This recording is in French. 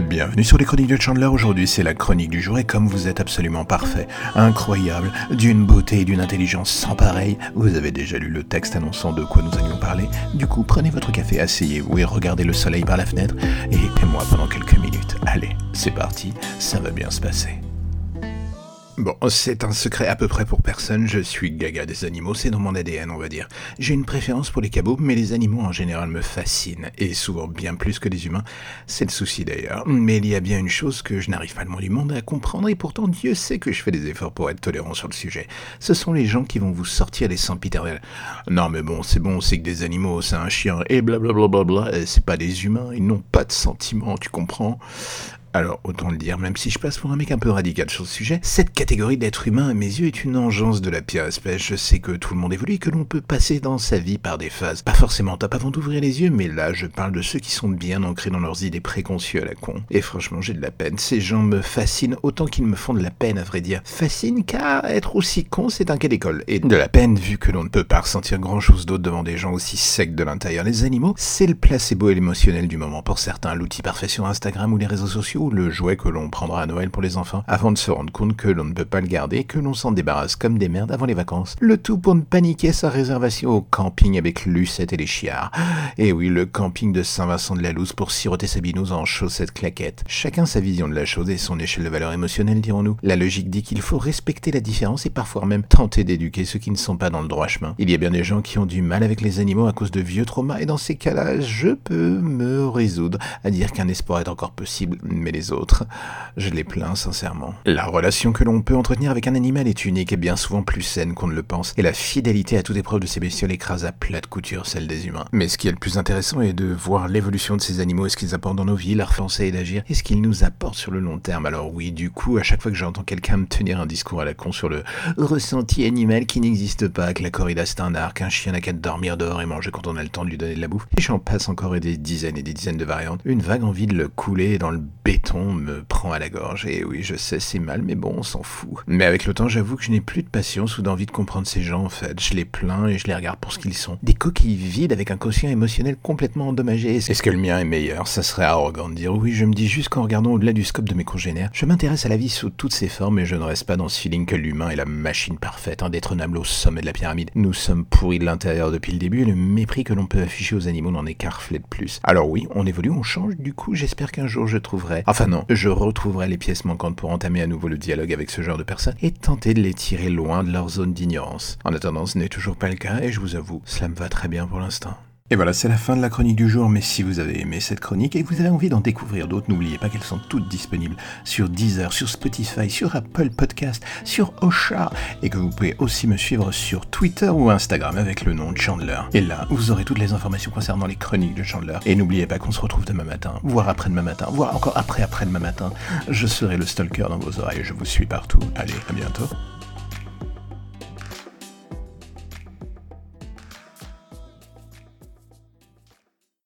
Bienvenue sur les chroniques de Chandler. Aujourd'hui, c'est la chronique du jour et comme vous êtes absolument parfait, incroyable, d'une beauté et d'une intelligence sans pareil, vous avez déjà lu le texte annonçant de quoi nous allions parler. Du coup, prenez votre café, asseyez-vous et regardez le soleil par la fenêtre et aimez-moi pendant quelques minutes. Allez, c'est parti, ça va bien se passer. Bon, c'est un secret à peu près pour personne, je suis gaga des animaux, c'est dans mon ADN on va dire. J'ai une préférence pour les cabots, mais les animaux en général me fascinent, et souvent bien plus que les humains. C'est le souci d'ailleurs. Mais il y a bien une chose que je n'arrive pas le monde du monde à comprendre, et pourtant Dieu sait que je fais des efforts pour être tolérant sur le sujet. Ce sont les gens qui vont vous sortir les sempiternels. Non mais bon, c'est bon, c'est que des animaux, c'est un chien, et blablabla, bla c'est pas des humains, ils n'ont pas de sentiments, tu comprends? Alors, autant le dire, même si je passe pour un mec un peu radical sur le sujet, cette catégorie d'être humain à mes yeux est une engeance de la pire espèce. Je sais que tout le monde évolue et que l'on peut passer dans sa vie par des phases. Pas forcément top avant d'ouvrir les yeux, mais là, je parle de ceux qui sont bien ancrés dans leurs idées préconçues à la con. Et franchement, j'ai de la peine. Ces gens me fascinent autant qu'ils me font de la peine, à vrai dire. Fascinent car être aussi con, c'est un cas d'école. Et de la peine, vu que l'on ne peut pas ressentir grand chose d'autre devant des gens aussi secs de l'intérieur. Les animaux, c'est le placebo et l'émotionnel du moment. Pour certains, l'outil parfait sur Instagram ou les réseaux sociaux le jouet que l'on prendra à Noël pour les enfants, avant de se rendre compte que l'on ne peut pas le garder, que l'on s'en débarrasse comme des merdes avant les vacances. Le tout pour ne paniquer sa réservation au camping avec Lucette et les chiards. Et oui, le camping de Saint-Vincent de la Louse pour siroter sa binouse en chaussettes claquettes. Chacun sa vision de la chose et son échelle de valeur émotionnelle, dirons-nous. La logique dit qu'il faut respecter la différence et parfois même tenter d'éduquer ceux qui ne sont pas dans le droit chemin. Il y a bien des gens qui ont du mal avec les animaux à cause de vieux traumas et dans ces cas-là, je peux me résoudre à dire qu'un espoir est encore possible, les autres, je les plains sincèrement. La relation que l'on peut entretenir avec un animal est unique et bien souvent plus saine qu'on ne le pense, et la fidélité à toute épreuve de ces bestioles écrase à plate couture celle des humains. Mais ce qui est le plus intéressant est de voir l'évolution de ces animaux et ce qu'ils apportent dans nos vies, leur pensée et d'agir, et ce qu'ils nous apportent sur le long terme. Alors oui, du coup, à chaque fois que j'entends quelqu'un me tenir un discours à la con sur le ressenti animal qui n'existe pas, que la corrida c'est un art, qu'un chien n'a qu'à dormir dehors et manger quand on a le temps de lui donner de la bouffe, et j'en passe encore des dizaines et des dizaines de variantes, une vague envie de le couler dans le béton me prend à la gorge. Et oui, je sais, c'est mal, mais bon, on s'en fout. Mais avec le temps, j'avoue que je n'ai plus de patience ou d'envie de comprendre ces gens, en fait. Je les plains et je les regarde pour ce qu'ils sont. Des coquilles vides avec un quotient émotionnel complètement endommagé. Est-ce que le mien est meilleur? Ça serait arrogant de dire oui, je me dis juste qu'en regardant au-delà du scope de mes congénères, je m'intéresse à la vie sous toutes ses formes et je ne reste pas dans ce feeling que l'humain est la machine parfaite, indétrônable au sommet de la pyramide. Nous sommes pourris de l'intérieur depuis le début et le mépris que l'on peut afficher aux animaux n'en reflet de plus. Alors oui, on évolue, on change, du coup j'espère qu'un jour je trouverai... Enfin non, je retrouverai les pièces manquantes pour entamer à nouveau le dialogue avec ce genre de personnes et tenter de les tirer loin de leur zone d'ignorance. En attendant, ce n'est toujours pas le cas et je vous avoue, cela me va très bien pour l'instant. Et voilà, c'est la fin de la chronique du jour, mais si vous avez aimé cette chronique et que vous avez envie d'en découvrir d'autres, n'oubliez pas qu'elles sont toutes disponibles sur Deezer, sur Spotify, sur Apple Podcast, sur Osha, et que vous pouvez aussi me suivre sur Twitter ou Instagram avec le nom de Chandler. Et là, vous aurez toutes les informations concernant les chroniques de Chandler. Et n'oubliez pas qu'on se retrouve demain matin, voire après-demain matin, voire encore après après-demain matin. Je serai le stalker dans vos oreilles, je vous suis partout. Allez, à bientôt.